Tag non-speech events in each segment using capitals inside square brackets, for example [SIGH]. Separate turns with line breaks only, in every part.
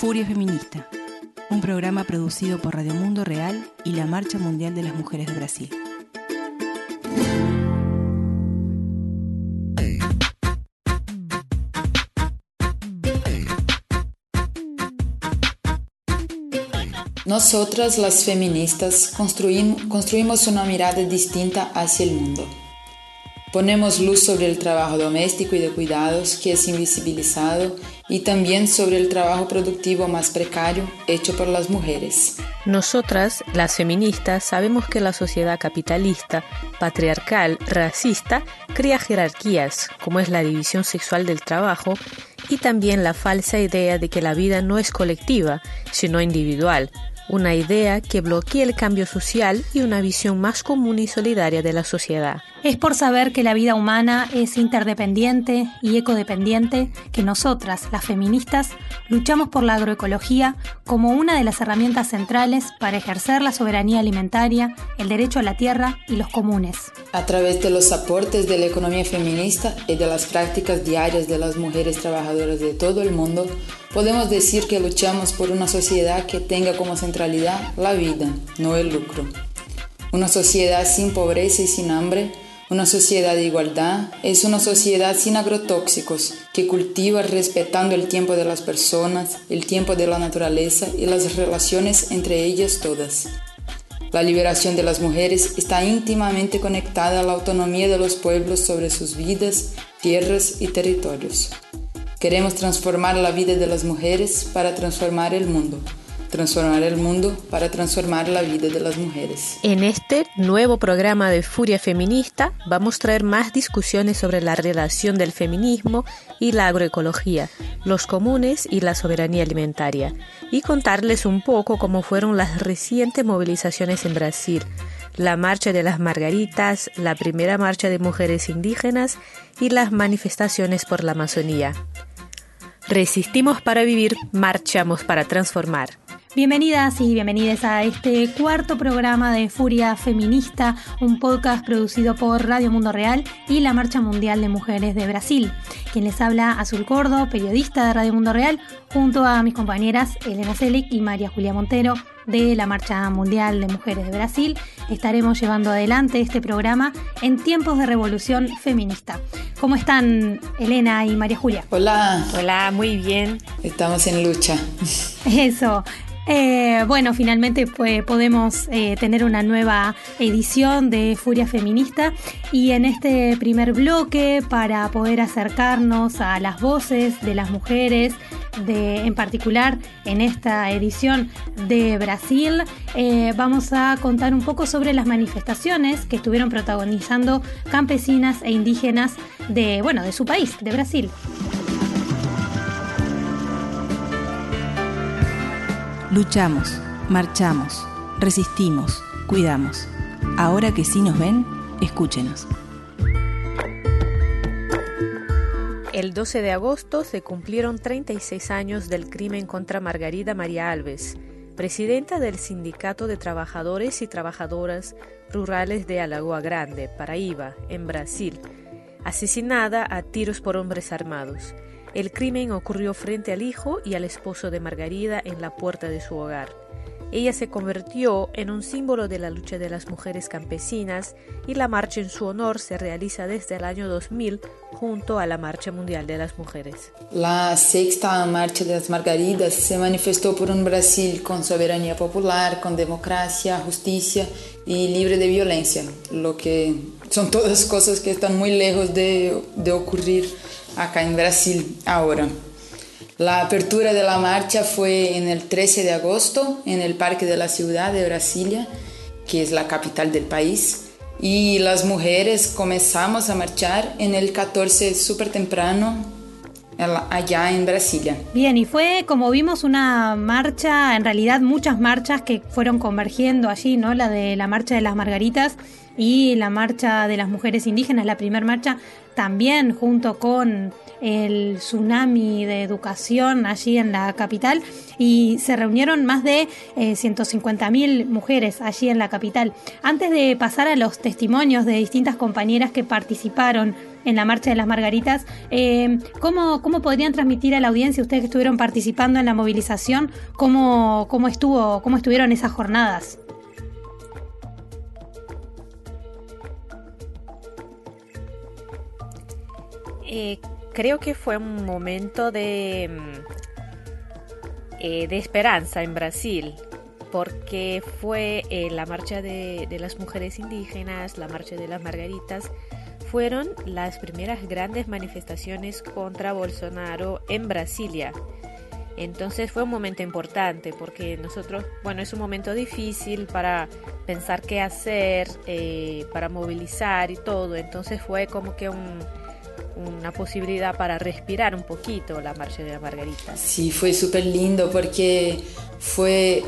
Furia Feminista, un programa producido por Radio Mundo Real y la Marcha Mundial de las Mujeres de Brasil.
Nosotras, las feministas, construimos una mirada distinta hacia el mundo. Ponemos luz sobre el trabajo doméstico y de cuidados que es invisibilizado y también sobre el trabajo productivo más precario hecho por las mujeres.
Nosotras, las feministas, sabemos que la sociedad capitalista, patriarcal, racista, crea jerarquías, como es la división sexual del trabajo, y también la falsa idea de que la vida no es colectiva, sino individual, una idea que bloquea el cambio social y una visión más común y solidaria de la sociedad.
Es por saber que la vida humana es interdependiente y ecodependiente que nosotras, las feministas, luchamos por la agroecología como una de las herramientas centrales para ejercer la soberanía alimentaria, el derecho a la tierra y los comunes.
A través de los aportes de la economía feminista y de las prácticas diarias de las mujeres trabajadoras de todo el mundo, podemos decir que luchamos por una sociedad que tenga como centralidad la vida, no el lucro. Una sociedad sin pobreza y sin hambre una sociedad de igualdad es una sociedad sin agrotóxicos, que cultiva respetando el tiempo de las personas, el tiempo de la naturaleza y las relaciones entre ellas todas. La liberación de las mujeres está íntimamente conectada a la autonomía de los pueblos sobre sus vidas, tierras y territorios. Queremos transformar la vida de las mujeres para transformar el mundo transformar el mundo para transformar la vida de las mujeres.
En este nuevo programa de Furia Feminista vamos a traer más discusiones sobre la relación del feminismo y la agroecología, los comunes y la soberanía alimentaria, y contarles un poco cómo fueron las recientes movilizaciones en Brasil, la Marcha de las Margaritas, la primera marcha de mujeres indígenas y las manifestaciones por la Amazonía. Resistimos para vivir, marchamos para transformar.
Bienvenidas y bienvenidos a este cuarto programa de Furia Feminista, un podcast producido por Radio Mundo Real y la Marcha Mundial de Mujeres de Brasil. Quien les habla, Azul Cordo, periodista de Radio Mundo Real, junto a mis compañeras Elena Selic y María Julia Montero de la Marcha Mundial de Mujeres de Brasil. Estaremos llevando adelante este programa en tiempos de revolución feminista. ¿Cómo están Elena y María Julia?
Hola.
Hola, muy bien.
Estamos en lucha. [LAUGHS]
Eso. Eh, bueno, finalmente pues, podemos eh, tener una nueva edición de Furia Feminista y en este primer bloque para poder acercarnos a las voces de las mujeres, de, en particular en esta edición de Brasil, eh, vamos a contar un poco sobre las manifestaciones que estuvieron protagonizando campesinas e indígenas de, bueno, de su país, de Brasil.
Luchamos, marchamos, resistimos, cuidamos. Ahora que sí nos ven, escúchenos.
El 12 de agosto se cumplieron 36 años del crimen contra Margarida María Alves, presidenta del Sindicato de Trabajadores y Trabajadoras Rurales de Alagoa Grande, Paraíba, en Brasil, asesinada a tiros por hombres armados. El crimen ocurrió frente al hijo y al esposo de Margarida en la puerta de su hogar. Ella se convirtió en un símbolo de la lucha de las mujeres campesinas y la marcha en su honor se realiza desde el año 2000 junto a la Marcha Mundial de las Mujeres.
La sexta Marcha de las Margaridas se manifestó por un Brasil con soberanía popular, con democracia, justicia y libre de violencia, lo que son todas cosas que están muy lejos de, de ocurrir acá en Brasil ahora. La apertura de la marcha fue en el 13 de agosto en el Parque de la Ciudad de Brasilia, que es la capital del país. Y las mujeres comenzamos a marchar en el 14 súper temprano allá en Brasilia.
Bien, y fue como vimos una marcha, en realidad muchas marchas que fueron convergiendo allí, ¿no? La de la marcha de las Margaritas y la marcha de las mujeres indígenas, la primera marcha, también junto con el tsunami de educación allí en la capital y se reunieron más de eh, 150.000 mujeres allí en la capital. Antes de pasar a los testimonios de distintas compañeras que participaron en la Marcha de las Margaritas. Eh, ¿cómo, ¿Cómo podrían transmitir a la audiencia, ustedes que estuvieron participando en la movilización, cómo, cómo, estuvo, cómo estuvieron esas jornadas?
Eh, creo que fue un momento de, mm, eh, de esperanza en Brasil, porque fue eh, la marcha de, de, las mujeres indígenas, la marcha de las margaritas, fueron las primeras grandes manifestaciones contra Bolsonaro en Brasilia. Entonces fue un momento importante porque nosotros, bueno, es un momento difícil para pensar qué hacer, eh, para movilizar y todo. Entonces fue como que un, una posibilidad para respirar un poquito la marcha de la Margarita.
Sí, fue súper lindo porque fue...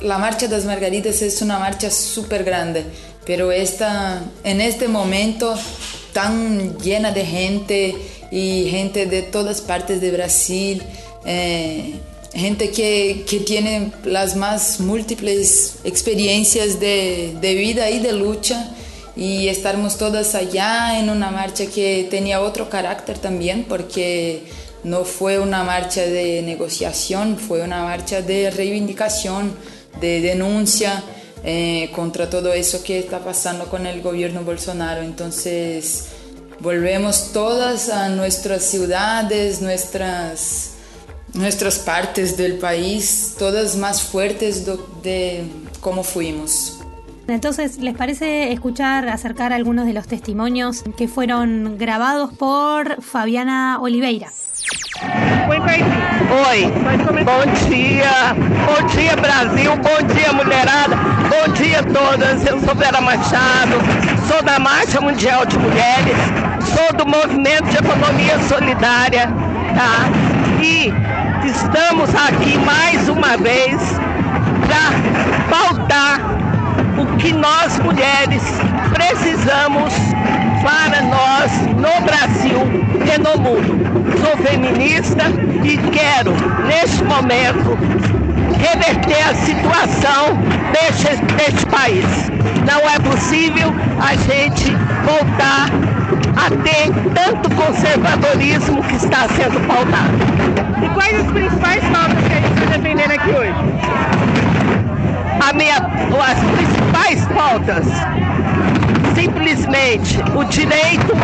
La marcha de las Margaritas es una marcha súper grande, pero esta, en este momento tan llena de gente y gente de todas partes de Brasil, eh, gente que, que, tiene las más múltiples experiencias de, de vida y de lucha y estarmos todas allá en una marcha que tenía otro carácter también porque no fue una marcha de negociación, fue una marcha de reivindicación, de denuncia eh, contra todo eso que está pasando con el gobierno Bolsonaro. Entonces volvemos todas a nuestras ciudades, nuestras, nuestras partes del país, todas más fuertes de, de como fuimos.
Entonces, ¿les parece escuchar, acercar algunos de los testimonios que fueron grabados por Fabiana Oliveira?
Oi, bom dia, bom dia Brasil, bom dia mulherada, bom dia todas. Eu sou Vera Machado, sou da Marcha Mundial de Mulheres, sou do Movimento de Economia Solidária, tá? E estamos aqui mais uma vez para pautar o que nós mulheres precisamos para nós no Brasil e no mundo. Sou feminista e quero, neste momento, reverter a situação deste, deste país. Não é possível a gente voltar a ter tanto conservadorismo que está sendo pautado.
E quais as principais pautas que a gente está defendendo aqui hoje?
A minha, as principais pautas. Simplesmente o direito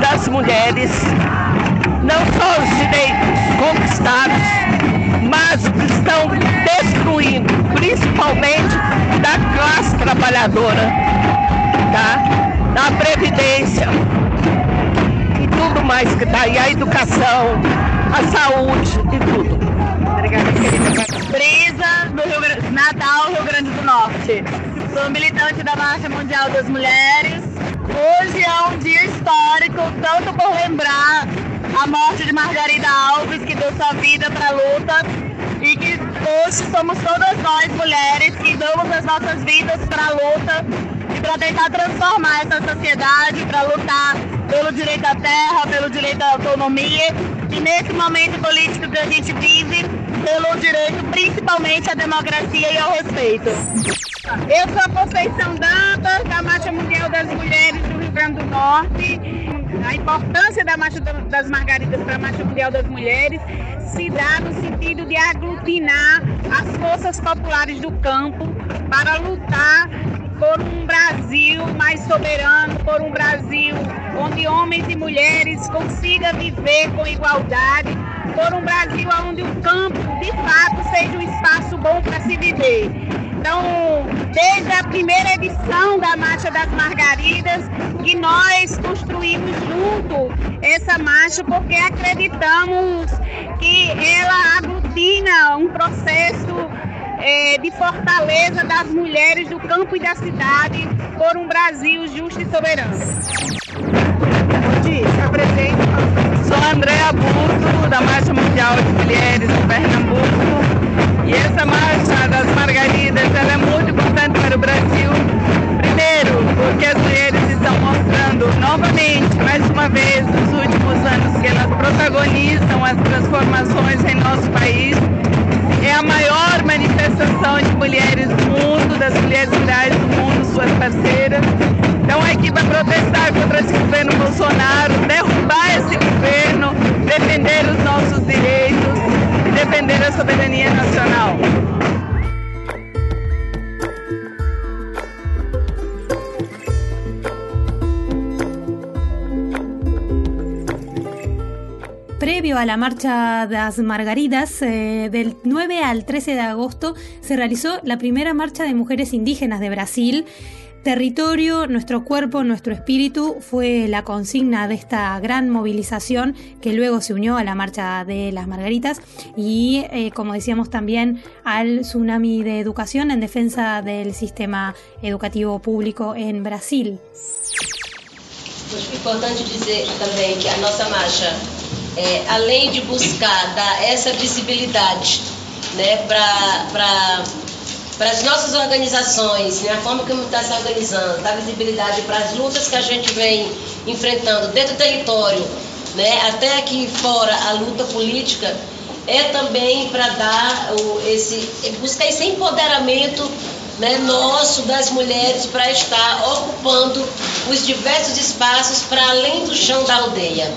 das mulheres, não só os direitos conquistados, mas o que estão destruindo, principalmente da classe trabalhadora, tá? da previdência e tudo mais que está aí, a educação, a saúde e tudo.
Obrigada, querida. Do Rio, Natal, Rio Grande do Norte. Sou militante da Marcha Mundial das Mulheres. Hoje é um dia histórico, tanto por lembrar a morte de Margarida Alves, que deu sua vida para a luta, e que hoje somos todas nós mulheres que damos as nossas vidas para a luta e para tentar transformar essa sociedade, para lutar pelo direito à terra, pelo direito à autonomia e nesse momento político que a gente vive, pelo direito principalmente à democracia e ao respeito. Eu sou a Conceição Dantas, da Marcha Mundial das Mulheres do Rio Grande do Norte. A importância da Marcha das Margaridas para a Marcha Mundial das Mulheres se dá no sentido de aglutinar as forças populares do campo para lutar por um Brasil mais soberano, por um Brasil onde homens e mulheres consigam viver com igualdade, por um Brasil onde o campo, de fato, seja um espaço bom para se viver. Então, desde a primeira edição da Marcha das Margaridas, que nós construímos junto essa marcha, porque acreditamos que ela aglutina um processo é, de fortaleza das mulheres do campo e da cidade por um Brasil justo e soberano.
Sou Andréa Burto, da Marcha Mundial de Mulheres de Pernambuco. E essa Marcha das Margaridas ela é muito importante para o Brasil. Primeiro, porque as mulheres estão mostrando novamente, mais uma vez, nos últimos anos, que elas protagonizam as transformações em nosso país. É a maior
manifestação de mulheres do mundo, das mulheres rurais do mundo, suas parceiras. Então aqui para protestar contra esse governo Bolsonaro, derrubar esse governo, defender os nossos direitos e defender a soberania nacional.
Previo a la marcha de las Margaridas, eh, del 9 al 13 de agosto se realizó la primera marcha de mujeres indígenas de Brasil. Territorio, nuestro cuerpo, nuestro espíritu fue la consigna de esta gran movilización que luego se unió a la marcha de las Margaritas y, eh, como decíamos también, al tsunami de educación en defensa del sistema educativo público en Brasil.
importante dizer também que a nossa marcha além de buscar dar essa visibilidade né, para as nossas organizações, né, a forma como está se organizando, dar visibilidade para as lutas que a gente vem enfrentando dentro do território, né, até aqui fora a luta política, é também para dar o, esse, buscar esse empoderamento né, nosso das mulheres para estar ocupando os diversos espaços para além do chão da aldeia.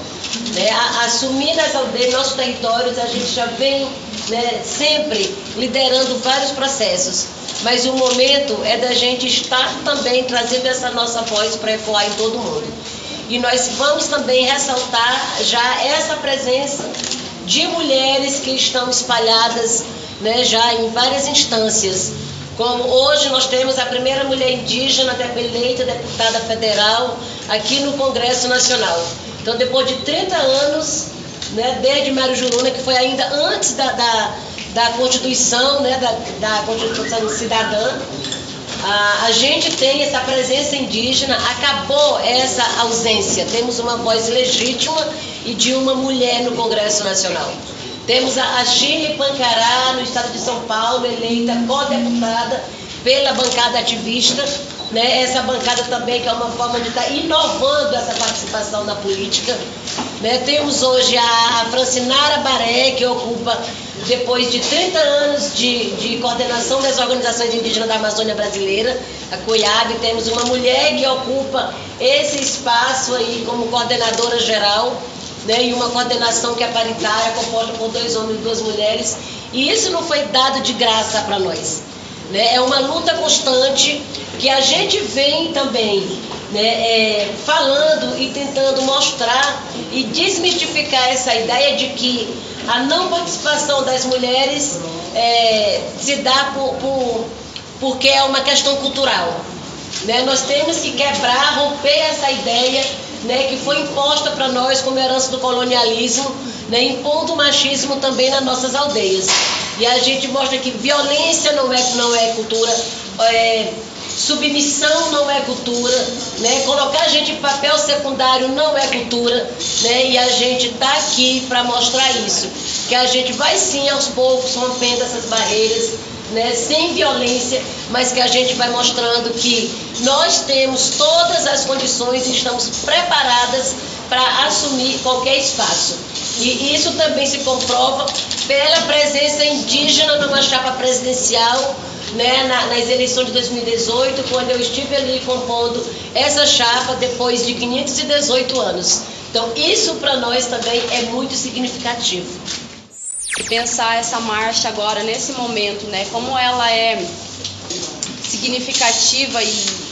Né, assumir nas aldeias, nossos territórios, a gente já vem né, sempre liderando vários processos. Mas o momento é da gente estar também trazendo essa nossa voz para ecoar em todo mundo. E nós vamos também ressaltar já essa presença de mulheres que estão espalhadas né, já em várias instâncias. Como hoje nós temos a primeira mulher indígena eleita deputada federal aqui no Congresso Nacional. Então, depois de 30 anos, né, desde Mário Juruna, que foi ainda antes da, da, da Constituição, né, da, da Constituição Cidadã, a, a, gente tem essa presença indígena, acabou essa ausência. Temos uma voz legítima e de uma mulher no Congresso Nacional. Temos a, a Pancará, no estado de São Paulo, eleita co-deputada pela bancada ativista né, essa bancada também, que é uma forma de estar tá inovando essa participação na política. Né? Temos hoje a, a Francinara Baré, que ocupa, depois de 30 anos de, de coordenação das organizações indígenas da Amazônia Brasileira, a CUIAB, temos uma mulher que ocupa esse espaço aí como coordenadora geral. Né, e uma coordenação que é paritária, composta por dois homens e duas mulheres. E isso não foi dado de graça para nós. Né? É uma luta constante que a gente vem também né, é, falando e tentando mostrar e desmistificar essa ideia de que a não participação das mulheres é, se dá por, por, porque é uma questão cultural. Né? Nós temos que quebrar, romper essa ideia né, que foi imposta para nós como herança do colonialismo, né, impondo o machismo também nas nossas aldeias. E a gente mostra que violência não é, não é cultura, é, submissão não é cultura, né? colocar a gente em papel secundário não é cultura, né? e a gente está aqui para mostrar isso, que a gente vai sim aos poucos rompendo essas barreiras, né? sem violência, mas que a gente vai mostrando que nós temos todas as condições e estamos preparadas para assumir qualquer espaço. E isso também se comprova pela presença indígena numa chapa presidencial né, na, nas eleições de 2018, quando eu estive ali compondo essa chapa depois de 518 anos. Então, isso para nós também é muito significativo.
Pensar essa marcha agora, nesse momento, né, como ela é significativa e,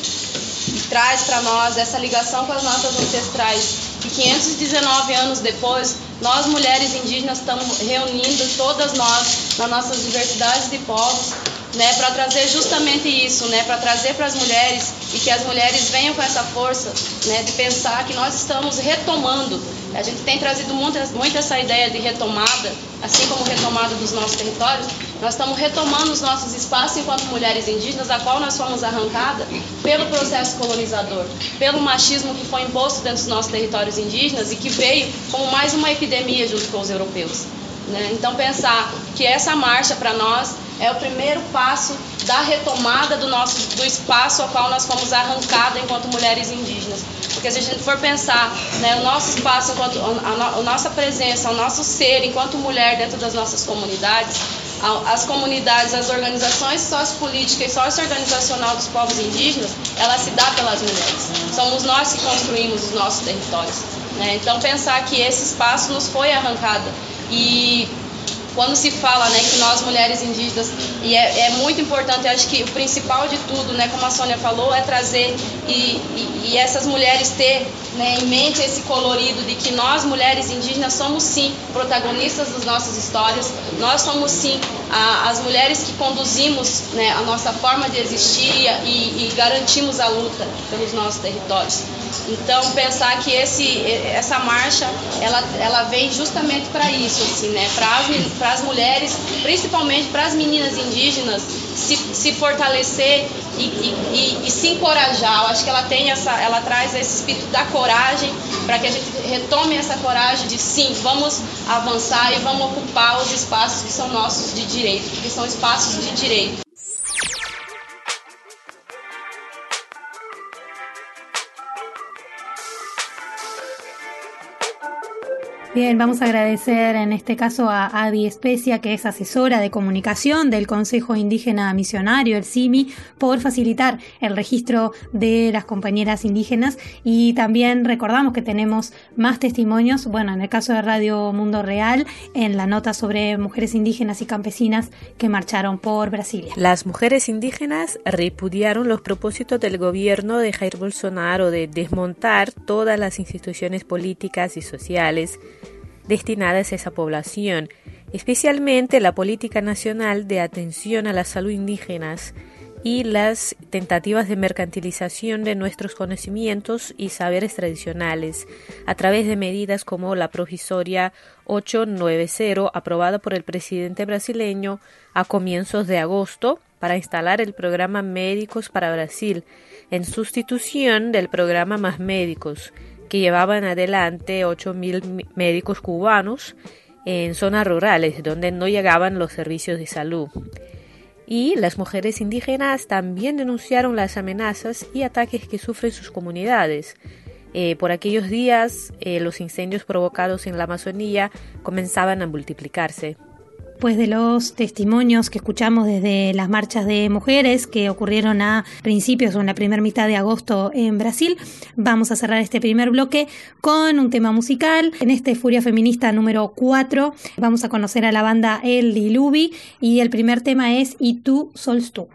traz para nós essa ligação com as nossas ancestrais. E 519 anos depois, nós mulheres indígenas estamos reunindo todas nós, nas nossas diversidades de povos, né, para trazer justamente isso, né, para trazer para as mulheres e que as mulheres venham com essa força, né, de pensar que nós estamos retomando. A gente tem trazido muito, muito essa ideia de retomada, assim como retomada dos nossos territórios. Nós estamos retomando os nossos espaços enquanto mulheres indígenas, a qual nós fomos arrancadas pelo processo colonizador, pelo machismo que foi imposto dentro dos nossos territórios indígenas e que veio como mais uma epidemia junto com os europeus. Né? Então, pensar que essa marcha para nós é o primeiro passo da retomada do nosso do espaço ao qual nós fomos arrancadas enquanto mulheres indígenas. Porque se a gente for pensar, né, o nosso espaço, enquanto, a, a, nossa presença, o nosso ser enquanto mulher dentro das nossas comunidades, as comunidades, as organizações sociopolíticas e socioorganizacional dos povos indígenas, ela se dá pelas mulheres. Somos nós que construímos os nossos territórios. Né? Então, pensar que esse espaço nos foi arrancado e quando se fala né, que nós mulheres indígenas, e é, é muito importante, acho que o principal de tudo, né, como a Sônia falou, é trazer e, e, e essas mulheres ter né, em mente esse colorido de que nós mulheres indígenas somos sim protagonistas das nossas histórias, nós somos sim a, as mulheres que conduzimos né, a nossa forma de existir e, e garantimos a luta pelos nossos territórios. Então pensar que esse, essa marcha ela, ela vem justamente para isso, assim, né? Para as mulheres, principalmente para as meninas indígenas, se, se fortalecer e, e, e, e, se encorajar. Eu acho que ela tem essa, ela traz esse espírito da coragem para que a gente retome essa coragem de sim, vamos avançar e vamos ocupar os espaços que são nossos de direito, que são espaços de direito.
Bien, vamos a agradecer en este caso a Adi Especia, que es asesora de comunicación del Consejo Indígena Misionario, el CIMI, por facilitar el registro de las compañeras indígenas y también recordamos que tenemos más testimonios, bueno, en el caso de Radio Mundo Real, en la nota sobre mujeres indígenas y campesinas que marcharon por Brasilia.
Las mujeres indígenas repudiaron los propósitos del gobierno de Jair Bolsonaro de desmontar todas las instituciones políticas y sociales destinadas a esa población, especialmente la política nacional de atención a la salud indígenas y las tentativas de mercantilización de nuestros conocimientos y saberes tradicionales a través de medidas como la provisoria 890 aprobada por el presidente brasileño a comienzos de agosto para instalar el programa Médicos para Brasil en sustitución del programa Más Médicos que llevaban adelante 8.000 médicos cubanos en zonas rurales donde no llegaban los servicios de salud. Y las mujeres indígenas también denunciaron las amenazas y ataques que sufren sus comunidades. Eh, por aquellos días, eh, los incendios provocados en la Amazonía comenzaban a multiplicarse
después de los testimonios que escuchamos desde las marchas de mujeres que ocurrieron a principios o en la primera mitad de agosto en Brasil, vamos a cerrar este primer bloque con un tema musical. En este Furia Feminista número 4 vamos a conocer a la banda El Diluvi y el primer tema es Y tú sols tú.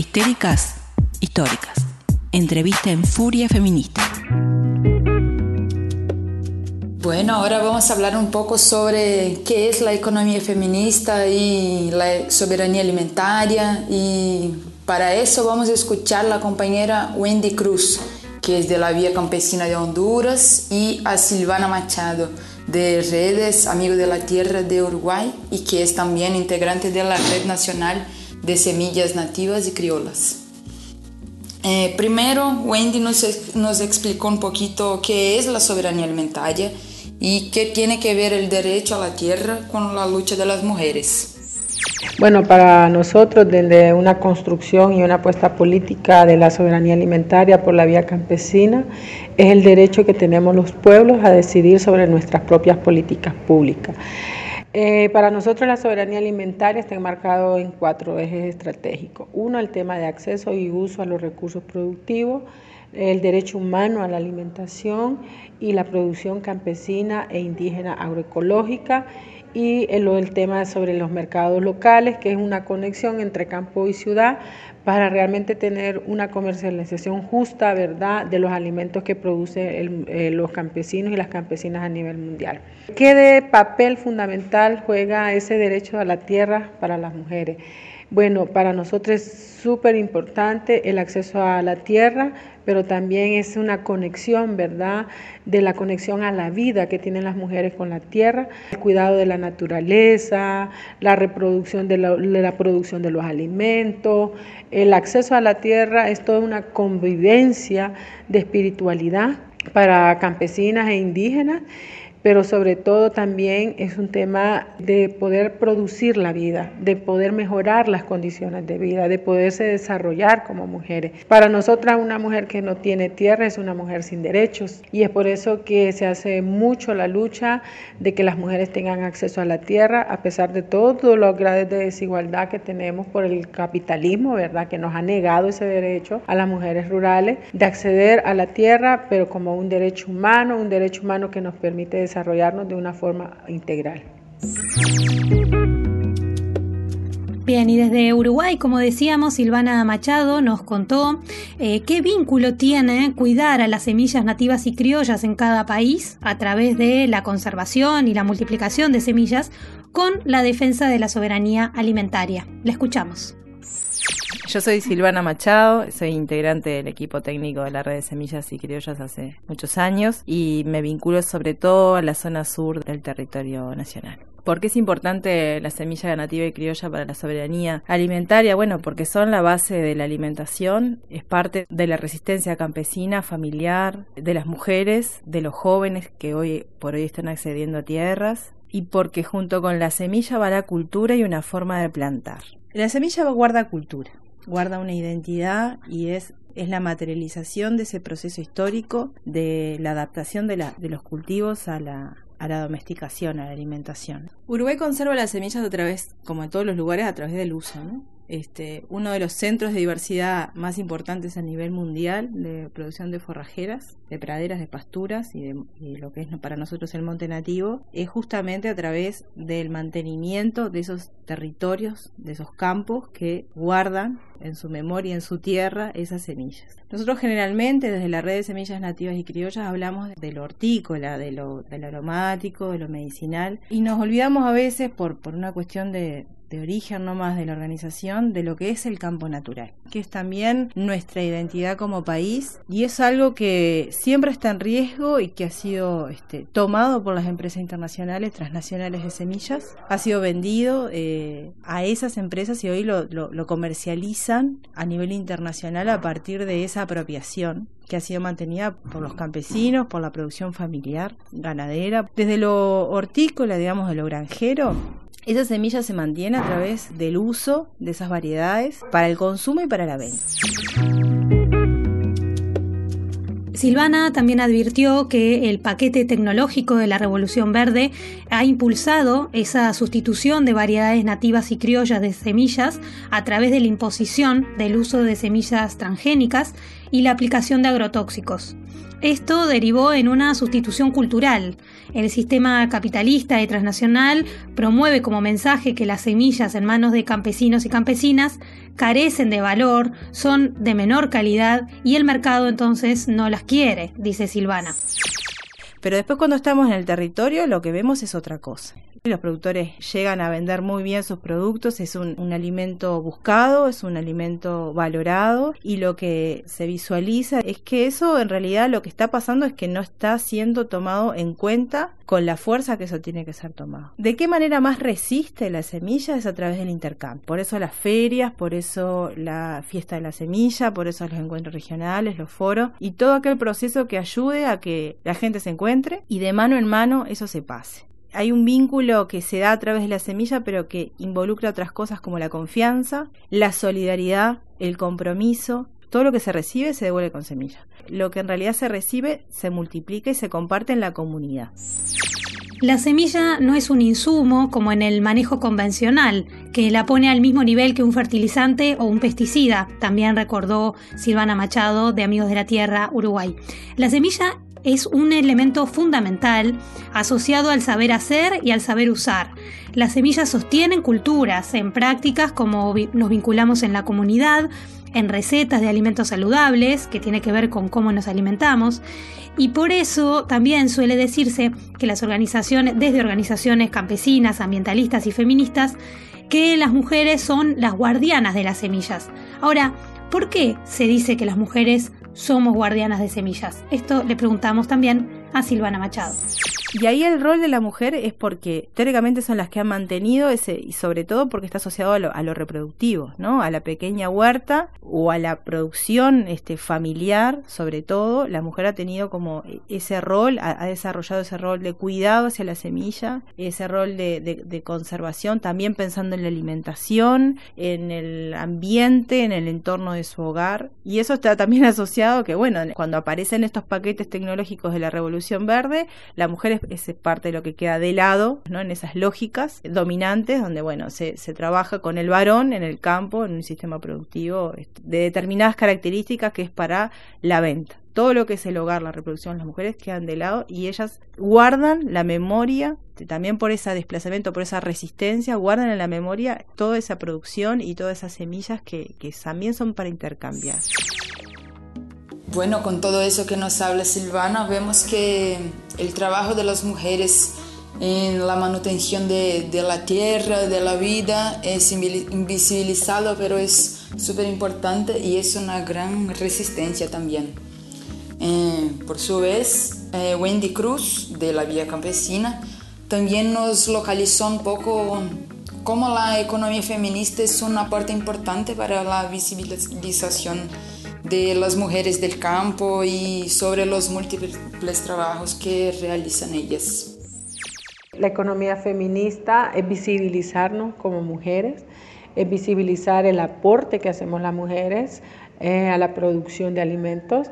Histéricas, históricas. Entrevista en Furia Feminista.
Bueno, ahora vamos a hablar un poco sobre qué es la economía feminista y la soberanía alimentaria y para eso vamos a escuchar a la compañera Wendy Cruz, que es de la Vía Campesina de Honduras, y a Silvana Machado, de Redes Amigos de la Tierra de Uruguay y que es también integrante de la Red Nacional de Semillas Nativas y Criollas. Eh, primero, Wendy nos, nos explicó un poquito qué es la soberanía alimentaria y qué tiene que ver el derecho a la tierra con la lucha de las mujeres.
Bueno, para nosotros, desde una construcción y una apuesta política de la soberanía alimentaria por la vía campesina, es el derecho que tenemos los pueblos a decidir sobre nuestras propias políticas públicas. Eh, para nosotros la soberanía alimentaria está enmarcado en cuatro ejes estratégicos. Uno, el tema de acceso y uso a los recursos productivos, el derecho humano a la alimentación y la producción campesina e indígena agroecológica y el, el tema sobre los mercados locales, que es una conexión entre campo y ciudad para realmente tener una comercialización justa, ¿verdad?, de los alimentos que producen eh, los campesinos y las campesinas a nivel mundial. ¿Qué papel fundamental juega ese derecho a la tierra para las mujeres? Bueno, para nosotros es súper importante el acceso a la tierra, pero también es una conexión, ¿verdad?, de la conexión a la vida que tienen las mujeres con la tierra, el cuidado de la naturaleza, la reproducción de la, producción de los alimentos, el acceso a la tierra es toda una convivencia de espiritualidad para campesinas e indígenas pero sobre todo también es un tema de poder producir la vida, de poder mejorar las condiciones de vida, de poderse desarrollar como mujeres. Para nosotras una mujer que no tiene tierra es una mujer sin derechos y es por eso que se hace mucho la lucha de que las mujeres tengan acceso a la tierra a pesar de todos los grados de desigualdad que tenemos por el capitalismo, ¿verdad? Que nos ha negado ese derecho a las mujeres rurales de acceder a la tierra, pero como un derecho humano, un derecho humano que nos permite desarrollarnos de una forma integral.
Bien, y desde Uruguay, como decíamos, Silvana Machado nos contó eh, qué vínculo tiene cuidar a las semillas nativas y criollas en cada país a través de la conservación y la multiplicación de semillas con la defensa de la soberanía alimentaria. La escuchamos.
Yo soy Silvana Machado, soy integrante del equipo técnico de la red de semillas y criollas hace muchos años y me vinculo sobre todo a la zona sur del territorio nacional. ¿Por qué es importante la semilla nativa y criolla para la soberanía alimentaria? Bueno, porque son la base de la alimentación, es parte de la resistencia campesina, familiar, de las mujeres, de los jóvenes que hoy por hoy están accediendo a tierras y porque junto con la semilla va la cultura y una forma de plantar. La semilla guarda cultura, guarda una identidad y es es la materialización de ese proceso histórico de la adaptación de, la, de los cultivos a la, a la domesticación, a la alimentación. Uruguay conserva las semillas a través, como en todos los lugares, a través del uso. Este, uno de los centros de diversidad más importantes a nivel mundial de producción de forrajeras, de praderas, de pasturas y, de, y lo que es para nosotros el monte nativo, es justamente a través del mantenimiento de esos territorios, de esos campos que guardan en su memoria, en su tierra, esas semillas. Nosotros generalmente desde la red de semillas nativas y criollas hablamos de lo hortícola, de lo, de lo aromático, de lo medicinal y nos olvidamos a veces por, por una cuestión de, de origen no más de la organización de lo que es el campo natural, que es también nuestra identidad como país y es algo que siempre está en riesgo y que ha sido este, tomado por las empresas internacionales, transnacionales de semillas, ha sido vendido eh, a esas empresas y hoy lo, lo, lo a nivel internacional a partir de esa apropiación que ha sido mantenida por los campesinos, por la producción familiar, ganadera, desde lo hortícola, digamos, de lo granjero, esa semilla se mantiene a través del uso de esas variedades para el consumo y para la venta.
Silvana también advirtió que el paquete tecnológico de la Revolución Verde ha impulsado esa sustitución de variedades nativas y criollas de semillas a través de la imposición del uso de semillas transgénicas y la aplicación de agrotóxicos. Esto derivó en una sustitución cultural. El sistema capitalista y transnacional promueve como mensaje que las semillas en manos de campesinos y campesinas carecen de valor, son de menor calidad y el mercado entonces no las quiere, dice Silvana.
Pero después cuando estamos en el territorio lo que vemos es otra cosa. Los productores llegan a vender muy bien sus productos, es un, un, alimento buscado, es un alimento valorado y lo que se visualiza es que eso en realidad lo que está pasando es que no está siendo tomado en cuenta con la fuerza que eso tiene que ser tomado. ¿De qué manera más resiste la semilla? Es a través del intercambio. Por eso las ferias, por eso la fiesta de la semilla, por eso los encuentros regionales, los foros y todo aquel proceso que ayude a que la gente se encuentre y de mano en mano eso se pase hay un vínculo que se da a través de la semilla, pero que involucra otras cosas como la confianza, la solidaridad, el compromiso. Todo lo que se recibe se devuelve con semilla. Lo que en realidad se recibe se multiplica y se comparte en la comunidad.
La semilla no es un insumo como en el manejo convencional, que la pone al mismo nivel que un fertilizante o un pesticida, también recordó Silvana Machado de Amigos de la Tierra, Uruguay. La semilla es un elemento fundamental asociado al saber hacer y al saber usar. Las semillas sostienen culturas en prácticas como nos vinculamos en la comunidad, en recetas de alimentos saludables, que tiene que ver con cómo nos alimentamos, y por eso también suele decirse que las organizaciones, desde organizaciones campesinas, ambientalistas y feministas, que las mujeres son las guardianas de las semillas. Ahora, ¿por qué se dice que las mujeres somos guardianas de semillas? Esto le preguntamos también a Silvana Machado.
Y ahí el rol de la mujer es porque teóricamente son las que han mantenido ese, y sobre todo porque está asociado a lo, a lo reproductivo, ¿no? A la pequeña huerta o a la producción este, familiar, sobre todo. La mujer ha tenido como ese rol, ha, ha desarrollado ese rol de cuidado hacia la semilla, ese rol de, de, de conservación, también pensando en la alimentación, en el ambiente, en el entorno de su hogar. Y eso está también [LAUGHS] asociado que, bueno, cuando aparecen estos paquetes tecnológicos de la revolución verde, la mujer es es parte de lo que queda de lado, ¿no? En esas lógicas dominantes donde, bueno, se, se trabaja con el varón en el campo, en un sistema productivo de determinadas características que es para la venta. Todo lo que es el hogar, la reproducción, las mujeres quedan de lado y ellas guardan la memoria, también por ese desplazamiento, por esa resistencia, guardan en la memoria toda esa producción y todas esas semillas que, que también son para intercambiar.
Bueno, con todo eso que nos habla Silvana, vemos que el trabajo de las mujeres en la manutención de, la tierra, de la vida, es invisibilizado, pero es súper importante y es una gran resistencia también. Eh, por su vez, eh, Wendy Cruz, de la Vía Campesina, también nos localizó un poco cómo la economía feminista es un aporte importante para la visibilización de las mujeres del campo y sobre los múltiples trabajos que realizan ellas.
La economía feminista es visibilizarnos como mujeres, es visibilizar el aporte que hacemos las mujeres eh, a la producción de alimentos.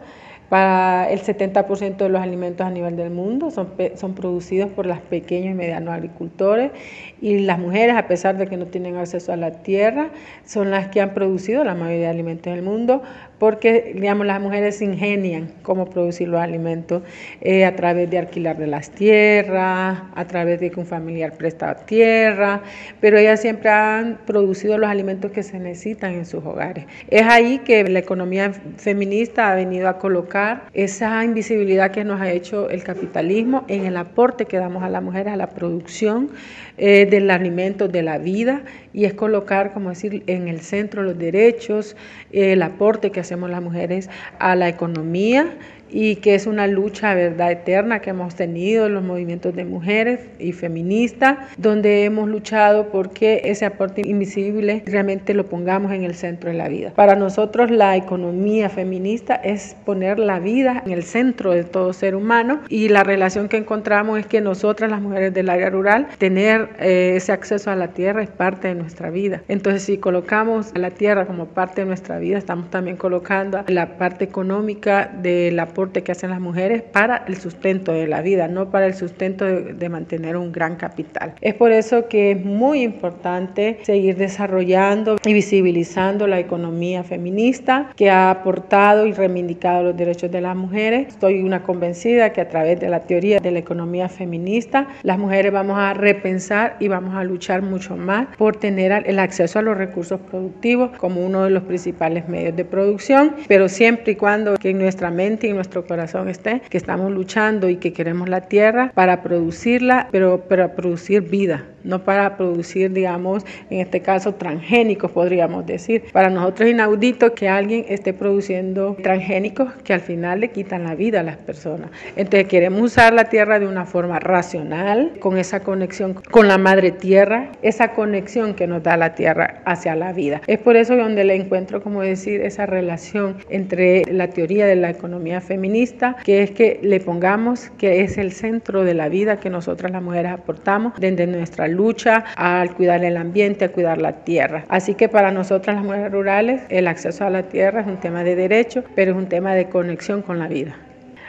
Para el 70% de los alimentos a nivel del mundo son, son producidos por los pequeños y medianos agricultores y las mujeres, a pesar de que no tienen acceso a la tierra, son las que han producido la mayoría de alimentos del mundo porque digamos, las mujeres ingenian cómo producir los alimentos eh, a través de alquilar de las tierras, a través de que un familiar presta tierra, pero ellas siempre han producido los alimentos que se necesitan en sus hogares. Es ahí que la economía feminista ha venido a colocar esa invisibilidad que nos ha hecho el capitalismo en el aporte que damos a las mujeres a la producción eh, del alimento de la vida y es colocar, como decir, en el centro los derechos, el aporte que hacemos las mujeres a la economía y que es una lucha, verdad, eterna que hemos tenido en los movimientos de mujeres y feministas, donde hemos luchado porque ese aporte invisible realmente lo pongamos en el centro de la vida. Para nosotros la economía feminista es poner la vida en el centro de todo ser humano y la relación que encontramos es que nosotras las mujeres del área rural, tener eh, ese acceso a la tierra es parte de nuestra vida. Entonces si colocamos a la tierra como parte de nuestra vida, estamos también colocando la parte económica de la que hacen las mujeres para el sustento de la vida, no para el sustento de, de, mantener un gran capital. Es por eso que es muy importante seguir desarrollando y visibilizando la economía feminista que ha aportado y reivindicado los derechos de las mujeres. Estoy una convencida que a través de la teoría de la economía feminista, las mujeres vamos a repensar y vamos a luchar mucho más por tener el acceso a los recursos productivos como uno de los principales medios de producción, pero siempre y cuando que en nuestra mente y en nuestro corazón esté, que estamos luchando y que queremos la tierra para producirla, pero para producir vida, no para producir, digamos, en este caso, transgénicos, podríamos decir. Para nosotros es inaudito que alguien esté produciendo transgénicos que al final le quitan la vida a las personas. Entonces queremos usar la tierra de una forma racional, con esa conexión con la madre tierra, esa conexión que nos da la tierra hacia la vida. Es por eso donde le encuentro, como decir, esa relación entre la teoría de la economía feminista, que es que le pongamos que es el centro de la vida que nosotras las mujeres aportamos desde nuestra lucha al cuidar el ambiente, a cuidar la tierra. Así que para nosotras las mujeres rurales el acceso a la tierra es un tema de derecho, pero es un tema de conexión con la vida.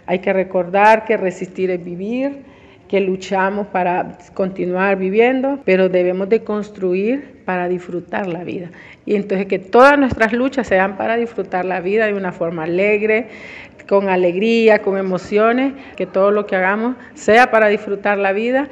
Hay que recordar que resistir es vivir, que luchamos para continuar viviendo, pero debemos de construir para disfrutar la vida. Y entonces que todas nuestras luchas sean para disfrutar la vida de una forma alegre, con alegría, con emociones, que todo lo que hagamos sea para disfrutar la vida.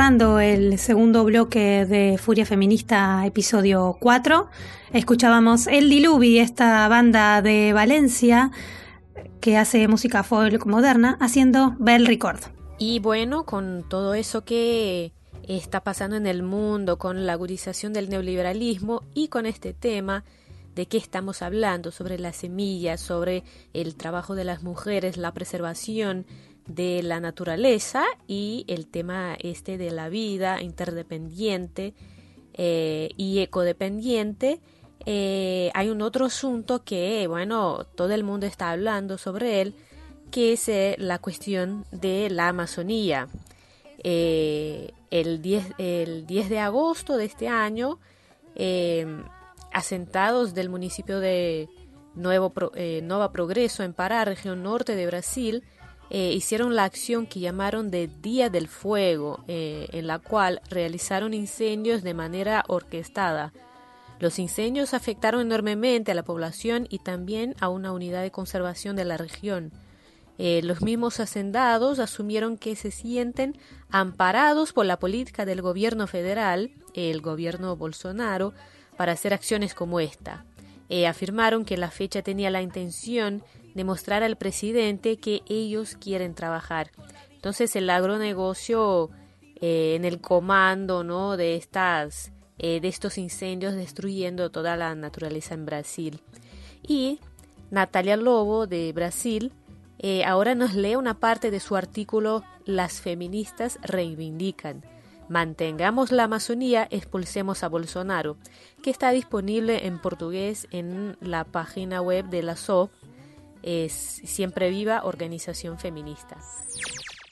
El
segundo bloque de Furia Feminista, episodio 4, escuchábamos El Diluvi, esta banda de Valencia que hace música folk moderna, haciendo Bell Record.
Y bueno, con todo eso que está pasando en el mundo, con la agudización del neoliberalismo y con este tema de qué estamos hablando, sobre las semillas, sobre el trabajo de las mujeres, la preservación de la naturaleza y el tema este de la vida interdependiente eh, y ecodependiente. Eh, hay un otro asunto que, bueno, todo el mundo está hablando sobre él, que es eh, la cuestión de la Amazonía. el, 10, el 10 de agosto de este año, asentados del municipio de Nuevo, Nova Progreso en Pará, región norte de Brasil, eh, hicieron la acción que llamaron de Día del Fuego, eh, en la cual realizaron incendios de manera orquestada. Los incendios afectaron enormemente a la población y también a una unidad de conservación de la región. Eh, los mismos hacendados asumieron que se sienten amparados por la política del gobierno federal, el gobierno Bolsonaro, para hacer acciones como esta. afirmaron que la fecha tenía la intención demostrar al presidente que ellos quieren trabajar. Entonces el agronegocio eh, en el comando ¿no? de, estas, eh, de estos incendios destruyendo toda la naturaleza en Brasil. Y Natalia Lobo de Brasil eh, ahora nos lee una parte de su artículo Las feministas reivindican. Mantengamos la Amazonía, expulsemos a Bolsonaro, que está disponible en portugués en la página web de la SOP es Siempre Viva Organización Feminista.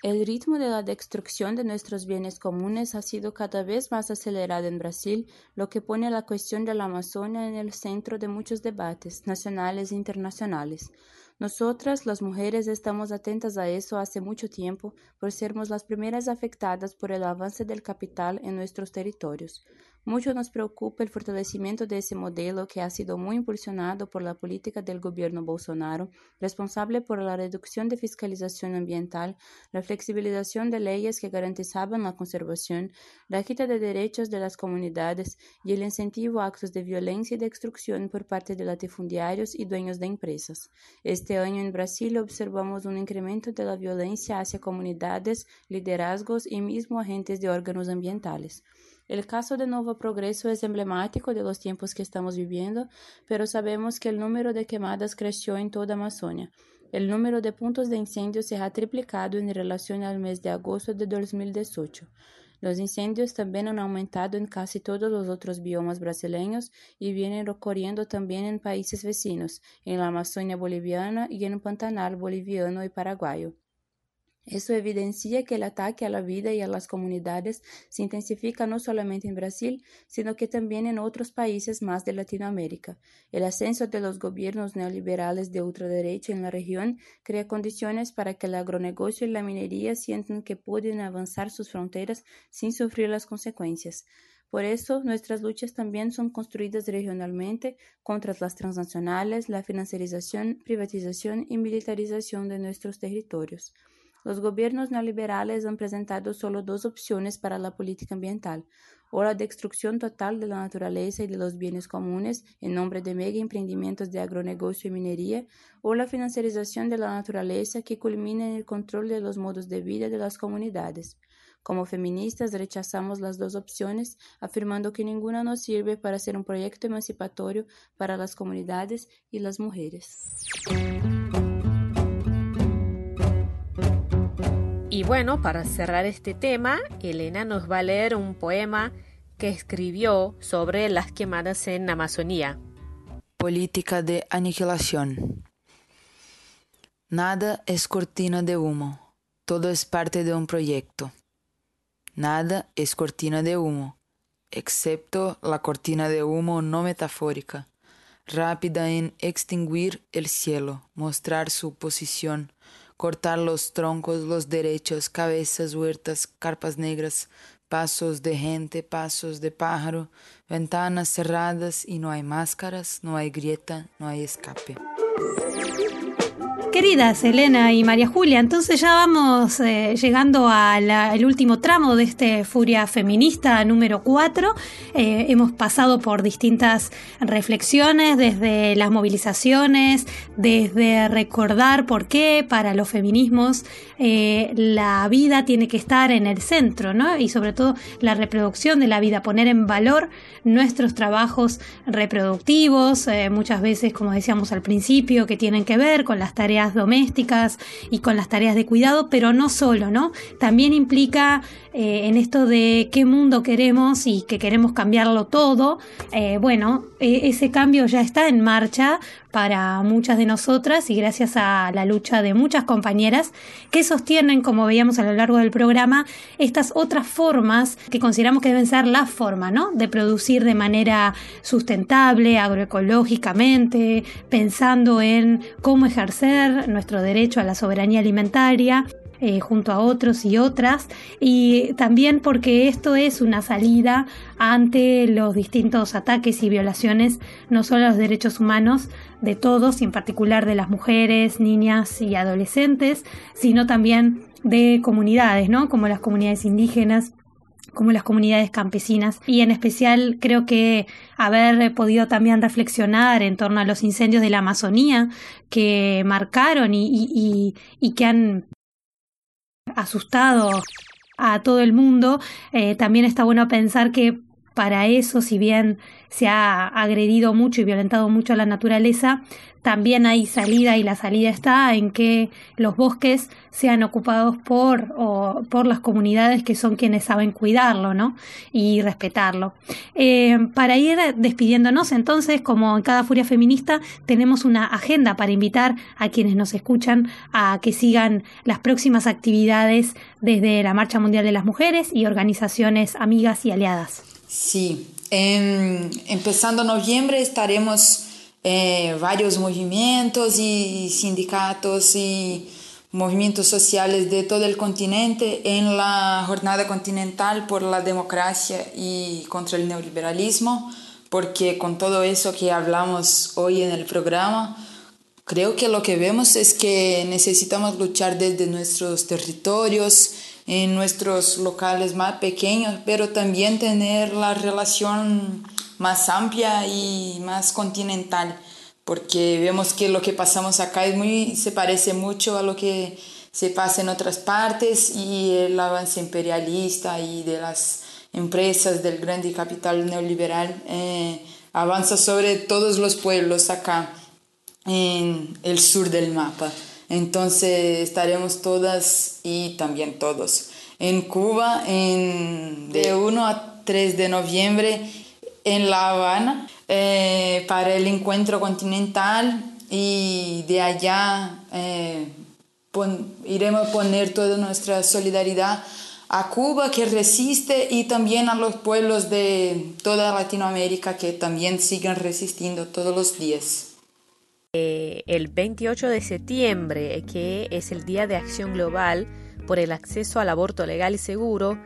El ritmo de la destrucción de nuestros bienes comunes ha sido cada vez más acelerado en Brasil, lo que pone la cuestión de la Amazonia en el centro de muchos debates nacionales e internacionales. Nosotras, las mujeres, estamos atentas a eso hace mucho tiempo por sermos las primeras afectadas por el avance del capital en nuestros territorios. Mucho nos preocupa el fortalecimiento de ese modelo que ha sido muy impulsionado por la política del gobierno Bolsonaro, responsable por la reducción de fiscalización ambiental, la flexibilización de leyes que garantizaban la conservación, la quita de derechos de las comunidades y el incentivo a actos de violencia y destrucción por parte de latifundiarios y dueños de empresas. Este año en Brasil observamos un incremento de la violencia hacia comunidades, liderazgos y mismo agentes de órganos ambientales. El caso de Nuevo Progreso es emblemático de los tiempos que estamos viviendo, pero sabemos que el número de quemadas creció en toda Amazonia. El número de puntos de incendio se ha triplicado en relación al mes de agosto de 2018. Los incendios también han aumentado en casi todos los otros biomas brasileños y vienen ocurriendo también en países vecinos, en la Amazonia boliviana y en el Pantanal boliviano y paraguayo. Eso evidencia que el ataque a la vida y a las comunidades se intensifica no solamente en Brasil, sino que también en otros países más de Latinoamérica. El ascenso de los gobiernos neoliberales de ultraderecha en la región crea condiciones para que el agronegocio y la minería sientan que pueden avanzar sus fronteras sin sufrir las consecuencias. Por eso, nuestras luchas también son construidas regionalmente contra las transnacionales, la financiarización, privatización y militarización de nuestros territorios. Los gobiernos neoliberales han presentado solo dos opciones para la política ambiental, o la destrucción total de la naturaleza y de los bienes comunes en nombre de mega emprendimientos de agronegocio y minería, o la financiarización de la naturaleza que culmina en el control de los modos de vida de las comunidades. Como feministas rechazamos las dos opciones, afirmando que ninguna nos sirve para ser un proyecto emancipatorio para las comunidades y las mujeres.
Bueno, para cerrar este tema, Elena nos va a leer un poema que escribió sobre las quemadas en Amazonía.
Política de aniquilación. Nada es cortina de humo, todo es parte de un proyecto. Nada es cortina de humo, excepto la cortina de humo no metafórica, rápida en extinguir el cielo, mostrar su posición, cortar los troncos, los derechos, cabezas, huertas, carpas negras, pasos de gente, pasos de pájaro, ventanas cerradas y no hay máscaras, no hay grieta, no hay escape.
Queridas Elena y María Julia, entonces ya vamos eh, llegando al último tramo de este Furia Feminista número 4. Eh, hemos pasado por distintas reflexiones, desde las movilizaciones, desde recordar por qué para los feminismos eh, la vida tiene que estar en el centro, ¿no? Y sobre todo la reproducción de la vida, poner en valor nuestros trabajos reproductivos, muchas veces, como decíamos al principio, que tienen que ver con las tareas domésticas y con las tareas de cuidado, pero no solo, ¿no? También implica eh, en esto de qué mundo queremos y que queremos cambiarlo todo. Eh, bueno, eh, ese cambio ya está en marcha para muchas de nosotras y gracias a la lucha de muchas compañeras que sostienen, como veíamos a lo largo del programa, estas otras formas que consideramos que deben ser la forma, ¿no? De producir de manera sustentable, agroecológicamente, pensando en cómo ejercer nuestro derecho a la soberanía alimentaria eh, junto a otros y otras, y también porque esto es una salida ante los distintos ataques y violaciones, no solo a los derechos humanos de todos, y en particular de las mujeres, niñas y adolescentes, sino también de comunidades, ¿no? Como las comunidades indígenas, como las comunidades campesinas y en especial creo que haber podido también reflexionar en torno a los incendios de la Amazonía que marcaron y, y, y que han asustado a todo el mundo, eh, también está bueno pensar que para eso, si bien se ha agredido mucho y violentado mucho a la naturaleza, también hay salida y la salida está en que los bosques sean ocupados por por las comunidades que son quienes saben cuidarlo, ¿no? Y respetarlo. Eh, para ir despidiéndonos, entonces, como en cada Furia Feminista, tenemos una agenda para invitar a quienes nos escuchan a que sigan las próximas actividades desde la Marcha Mundial de las Mujeres y organizaciones amigas y aliadas.
Sí, en, empezando noviembre estaremos eh, varios movimientos y sindicatos y movimientos sociales de todo el continente en la Jornada Continental por la Democracia y contra el Neoliberalismo, porque con todo eso que hablamos hoy en el programa, creo que lo que vemos es que necesitamos luchar desde nuestros territorios, en nuestros locales más pequeños, pero también tener la relación más amplia y más continental, porque vemos que lo que pasamos acá es muy, se parece mucho a lo que se pasa en otras partes y el avance imperialista y de las empresas del grande capital neoliberal eh, avanza sobre todos los pueblos acá en el sur del mapa. Entonces estaremos todas y también todos. En Cuba en, de 1 a 3 de noviembre en La Habana eh, para el encuentro continental. Y de allá eh, pon, iremos a poner toda nuestra solidaridad a Cuba que resiste y también a los pueblos de toda Latinoamérica que también siguen resistiendo todos los días.
Eh, el 28 de septiembre, que es el Día de Acción Global por el Acceso al Aborto Legal y Seguro,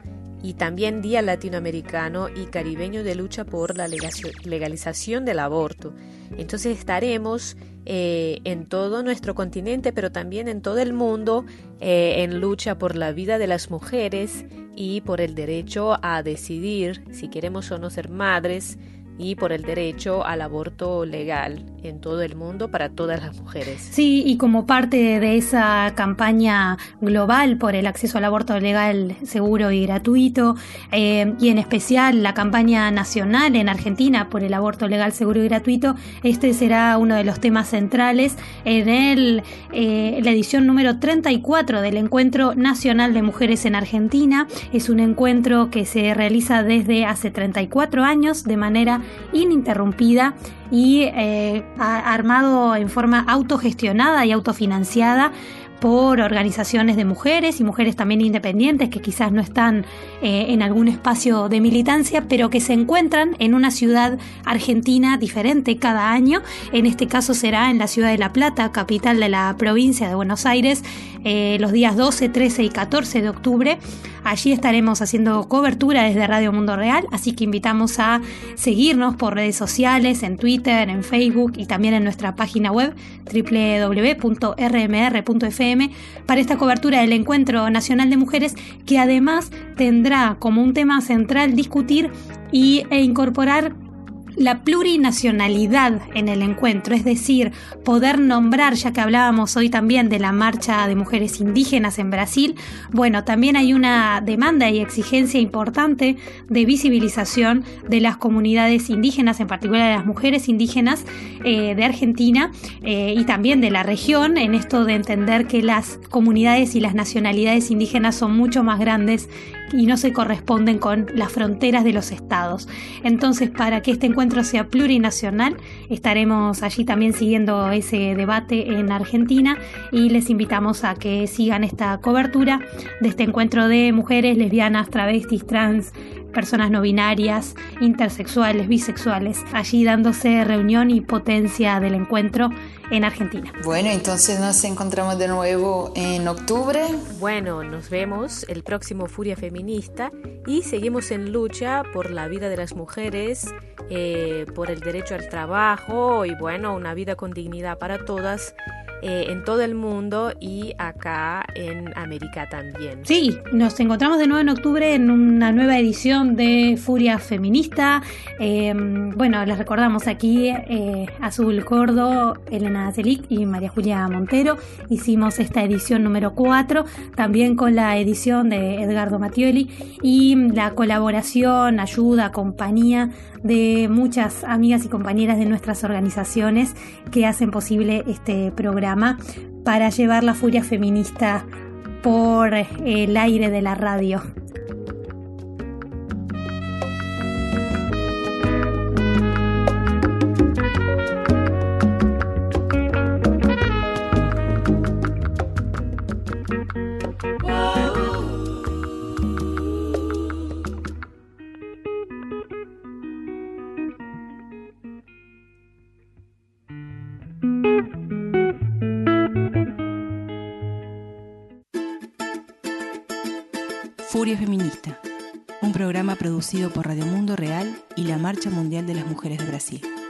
y también Día Latinoamericano y Caribeño de Lucha por la Legalización del Aborto. Entonces estaremos eh, en todo nuestro continente, pero también en todo el mundo, eh, en lucha por la vida de las mujeres y por el derecho a decidir si queremos o no ser madres, y por el derecho al aborto legal en todo el mundo para todas las mujeres.
Sí, y como parte de esa campaña global por el acceso al aborto legal, seguro y gratuito, eh, y en especial la campaña nacional en Argentina por el aborto legal, seguro y gratuito, este será uno de los temas centrales en el, eh, la edición número 34 del Encuentro Nacional de Mujeres en Argentina. Es un encuentro que se realiza desde hace 34 años de manera ininterrumpida y eh, armado en forma autogestionada y autofinanciada por organizaciones de mujeres y mujeres también independientes que quizás no están eh, en algún espacio de militancia, pero que se encuentran en una ciudad argentina diferente cada año. En este caso será en la ciudad de La Plata, capital de la provincia de Buenos Aires, eh, los días 12, 13 y 14 de octubre. Allí estaremos haciendo cobertura desde Radio Mundo Real, así que invitamos a seguirnos por redes sociales, en Twitter, en Facebook y también en nuestra página web www.rmr.fm para esta cobertura del Encuentro Nacional de Mujeres que además tendrá como un tema central discutir y, e incorporar la plurinacionalidad en el encuentro, es decir, poder nombrar, ya que hablábamos hoy también de la marcha de mujeres indígenas en Brasil, bueno, también hay una demanda y exigencia importante de visibilización de las comunidades indígenas, en particular de las mujeres indígenas eh, de Argentina eh, y también de la región, en esto de entender que las comunidades y las nacionalidades indígenas son mucho más grandes y no se corresponden con las fronteras de los estados. Entonces, para que este encuentro sea plurinacional, estaremos allí también siguiendo ese debate en Argentina y les invitamos a que sigan esta cobertura de este encuentro de mujeres, lesbianas, travestis, trans, personas no binarias, intersexuales, bisexuales, allí dándose reunión y potencia del encuentro en Argentina.
Bueno, entonces nos encontramos de nuevo en octubre.
Bueno, nos vemos el próximo Furia Feminista y seguimos en lucha por la vida de las mujeres, eh, por el derecho al trabajo y bueno, una vida con dignidad para todas eh, en todo el mundo y acá en América también.
Sí, nos encontramos de nuevo en octubre en una nueva edición de Furia Feminista. Eh, bueno, les recordamos aquí eh, Azul Cordo, Elena Zelic y María Julia Montero. Hicimos esta edición número 4, también con la edición de Edgardo Mattioli y la colaboración, ayuda, compañía de muchas amigas y compañeras de nuestras organizaciones que hacen posible este programa para llevar la furia feminista por el aire de la radio.
Producido por Radio Mundo Real y la Marcha Mundial de las Mujeres de Brasil.